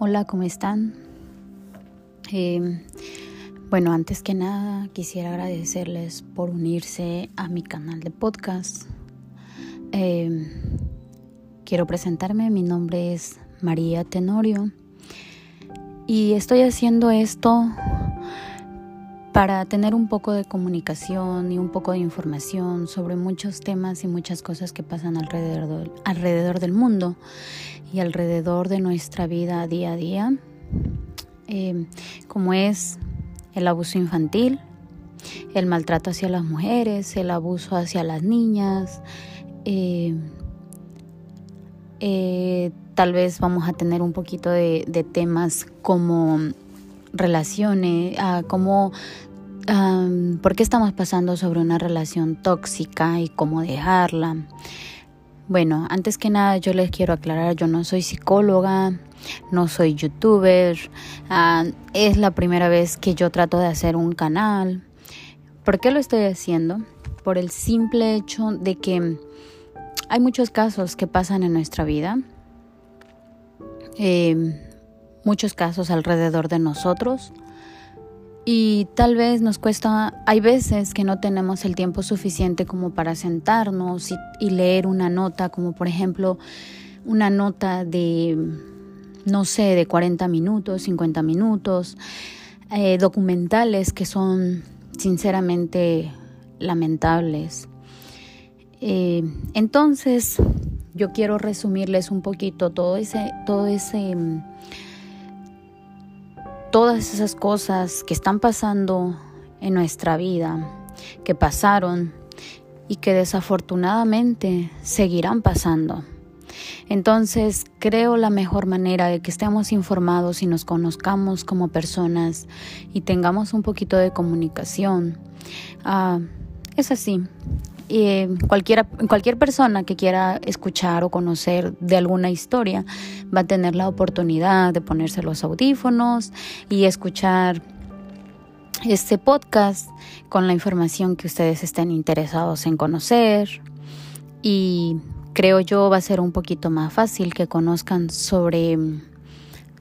Hola, ¿cómo están? Eh, bueno, antes que nada quisiera agradecerles por unirse a mi canal de podcast. Eh, quiero presentarme, mi nombre es María Tenorio y estoy haciendo esto para tener un poco de comunicación y un poco de información sobre muchos temas y muchas cosas que pasan alrededor, alrededor del mundo y alrededor de nuestra vida día a día, eh, como es el abuso infantil, el maltrato hacia las mujeres, el abuso hacia las niñas. Eh, eh, tal vez vamos a tener un poquito de, de temas como relaciones, a cómo, por qué estamos pasando sobre una relación tóxica y cómo dejarla. Bueno, antes que nada yo les quiero aclarar, yo no soy psicóloga, no soy youtuber, ah, es la primera vez que yo trato de hacer un canal. ¿Por qué lo estoy haciendo? Por el simple hecho de que hay muchos casos que pasan en nuestra vida. Eh, muchos casos alrededor de nosotros y tal vez nos cuesta, hay veces que no tenemos el tiempo suficiente como para sentarnos y, leer una nota, como por ejemplo una nota de, no sé, de 40 minutos, 50 minutos, eh, documentales que son sinceramente lamentables. Eh, entonces, yo quiero resumirles un poquito todo ese, todo ese todas esas cosas que están pasando en nuestra vida, que pasaron y que desafortunadamente seguirán pasando. Entonces creo la mejor manera de que estemos informados y nos conozcamos como personas y tengamos un poquito de comunicación. Ah, es así, eh, cualquiera, cualquier persona que quiera escuchar o conocer de alguna historia va a tener la oportunidad de ponerse los audífonos y escuchar este podcast con la información que ustedes estén interesados en conocer. Y creo yo va a ser un poquito más fácil que conozcan sobre,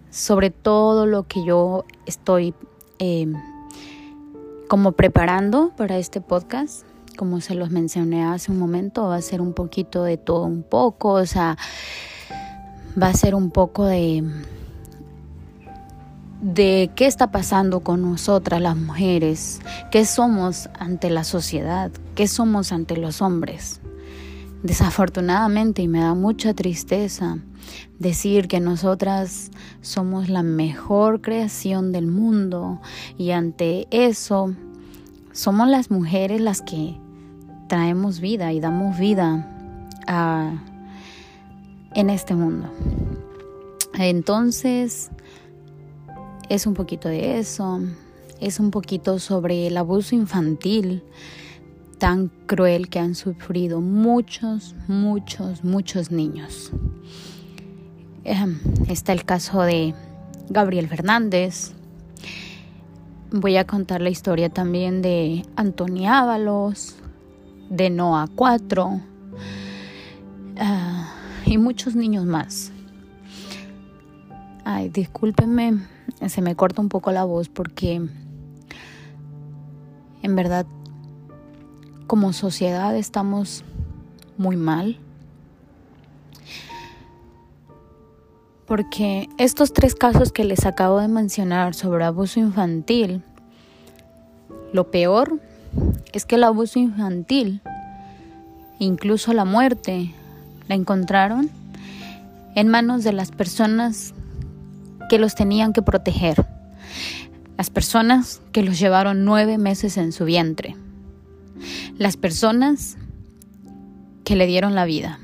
sobre todo lo que yo estoy eh, como preparando para este podcast como se los mencioné hace un momento, va a ser un poquito de todo un poco, o sea, va a ser un poco de de qué está pasando con nosotras las mujeres, qué somos ante la sociedad, qué somos ante los hombres. Desafortunadamente, y me da mucha tristeza decir que nosotras somos la mejor creación del mundo y ante eso somos las mujeres las que traemos vida y damos vida en este mundo. Entonces, es un poquito de eso, es un poquito sobre el abuso infantil tan cruel que han sufrido muchos, muchos, muchos niños. Está el caso de Gabriel Fernández. Voy a contar la historia también de Antonia Ábalos, de Noah 4 ah, y muchos niños más. Ay, discúlpenme, se me corta un poco la voz porque en verdad como sociedad estamos muy mal. Porque estos tres casos que les acabo de mencionar sobre abuso infantil, lo peor es que el abuso infantil, incluso la muerte, la encontraron en manos de las personas que los tenían que proteger, las personas que los llevaron nueve meses en su vientre, las personas que le dieron la vida.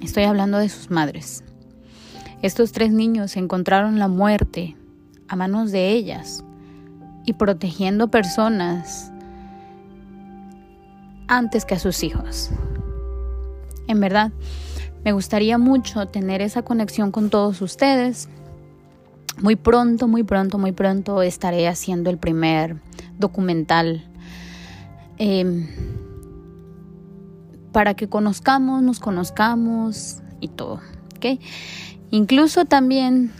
Estoy hablando de sus madres. Estos tres niños encontraron la muerte a manos de ellas y protegiendo personas antes que a sus hijos. En verdad, me gustaría mucho tener esa conexión con todos ustedes. Muy pronto, muy pronto, muy pronto estaré haciendo el primer documental em, para que conozcamos, nos conozcamos y todo. ¿okay? Incluso también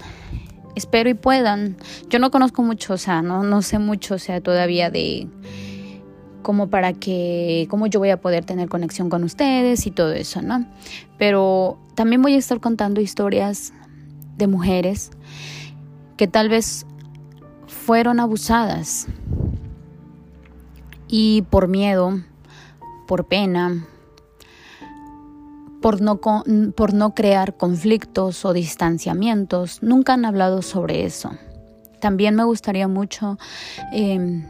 espero y puedan. Yo no conozco mucho, o sea, no, no sé mucho, o sea, todavía de como para que, cómo yo voy a poder tener conexión con ustedes y todo eso, ¿no? Pero también voy a estar contando historias de mujeres que tal vez fueron abusadas y por miedo, por pena, por no, por no crear conflictos o distanciamientos, nunca han hablado sobre eso. También me gustaría mucho em,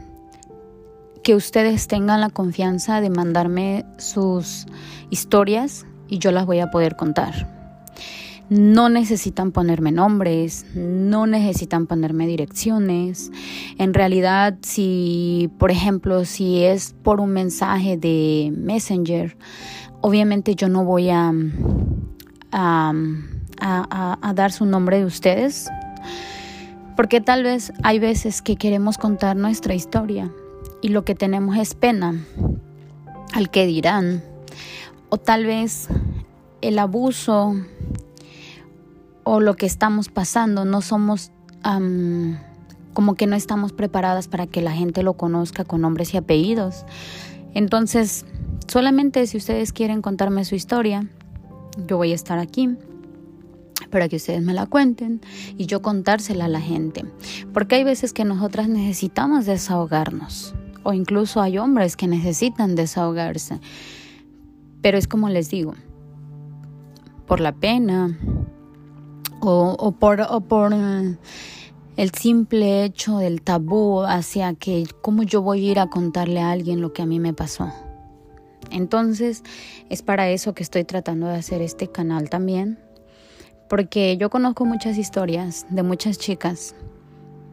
que ustedes tengan la confianza de mandarme sus historias y yo las voy a poder contar. No necesitan ponerme nombres, no necesitan ponerme direcciones. En realidad, si, por ejemplo, si es por un mensaje de Messenger, obviamente yo no voy a, a, a dar su nombre de ustedes, porque tal vez hay veces que queremos contar nuestra historia y lo que tenemos es pena al que dirán, o tal vez el abuso o lo que estamos pasando, no somos como que no estamos preparadas para que la gente lo conozca con nombres y apellidos. Entonces, solamente si ustedes quieren contarme su historia, yo voy a estar aquí para que ustedes me la cuenten y yo contársela a la gente. Porque hay veces que nosotras necesitamos desahogarnos o incluso hay hombres que necesitan desahogarse. Pero es como les digo, por la pena, o, por, o por eh, el simple hecho del tabú hacia que cómo yo voy a ir a contarle a alguien lo que a mí me pasó. Entonces es para eso que estoy tratando de hacer este canal también, porque yo conozco muchas historias de muchas chicas,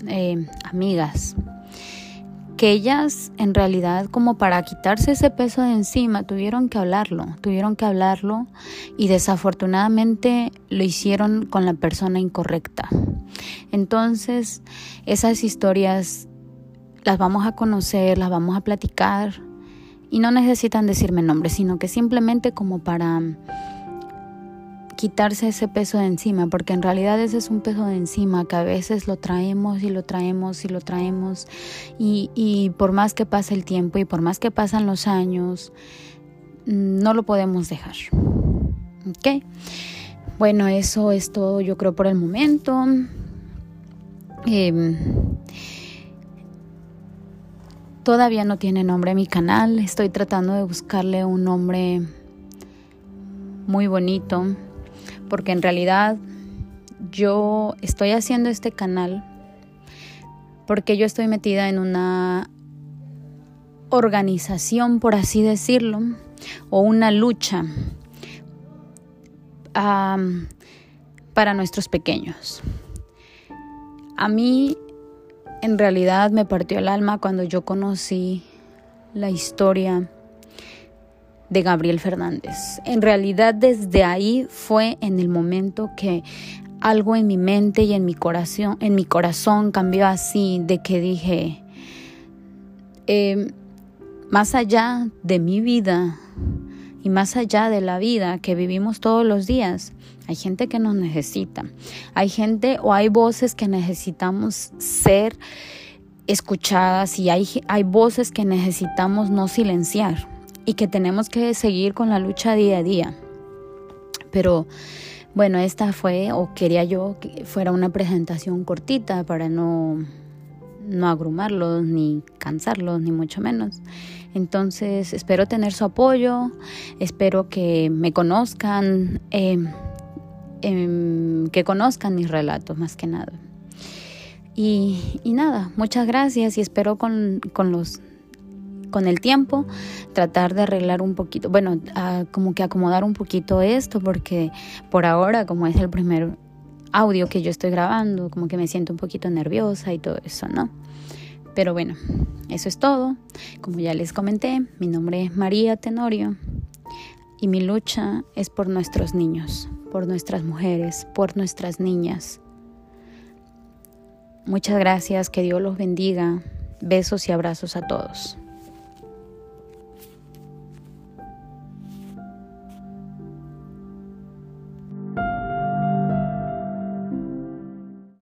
eh, amigas, que ellas en realidad como para quitarse ese peso de encima tuvieron que hablarlo, tuvieron que hablarlo y desafortunadamente lo hicieron con la persona incorrecta. Entonces esas historias las vamos a conocer, las vamos a platicar y no necesitan decirme nombre, sino que simplemente como para quitarse ese peso de encima, porque en realidad ese es un peso de encima que a veces lo traemos y lo traemos y lo traemos y, por más que pase el tiempo y por más que pasan los años, no lo podemos dejar. ¿Ok? Bueno, eso es todo yo creo por el momento. Em, todavía no tiene nombre mi canal, estoy tratando de buscarle un nombre muy bonito porque en realidad yo estoy haciendo este canal porque yo estoy metida en una organización, por así decirlo, o una lucha para nuestros pequeños. A mí en realidad me partió el alma cuando yo conocí la historia de Gabriel Fernández. En realidad desde ahí fue en el momento que algo en mi mente y en mi corazón, en mi corazón cambió así, de que dije, em, más allá de mi vida y más allá de la vida que vivimos todos los días, hay gente que nos necesita, hay gente o hay voces que necesitamos ser escuchadas y hay, hay voces que necesitamos no silenciar y que tenemos que seguir con la lucha día a día. Pero bueno, esta fue, o quería yo que fuera una presentación cortita para no, no agrumarlos, ni cansarlos, ni mucho menos. Entonces, espero tener su apoyo, espero que me conozcan, em, que conozcan mis relatos más que nada. Y, y nada, muchas gracias y espero con, con los con el tiempo tratar de arreglar un poquito, bueno, como que acomodar un poquito esto porque por ahora como es el primer audio que yo estoy grabando, como que me siento un poquito nerviosa y todo eso, ¿no? Pero bueno, eso es todo. Como ya les comenté, mi nombre es María Tenorio y mi lucha es por nuestros niños, por nuestras mujeres, por nuestras niñas. Muchas gracias, que Dios los bendiga. Besos y abrazos a todos.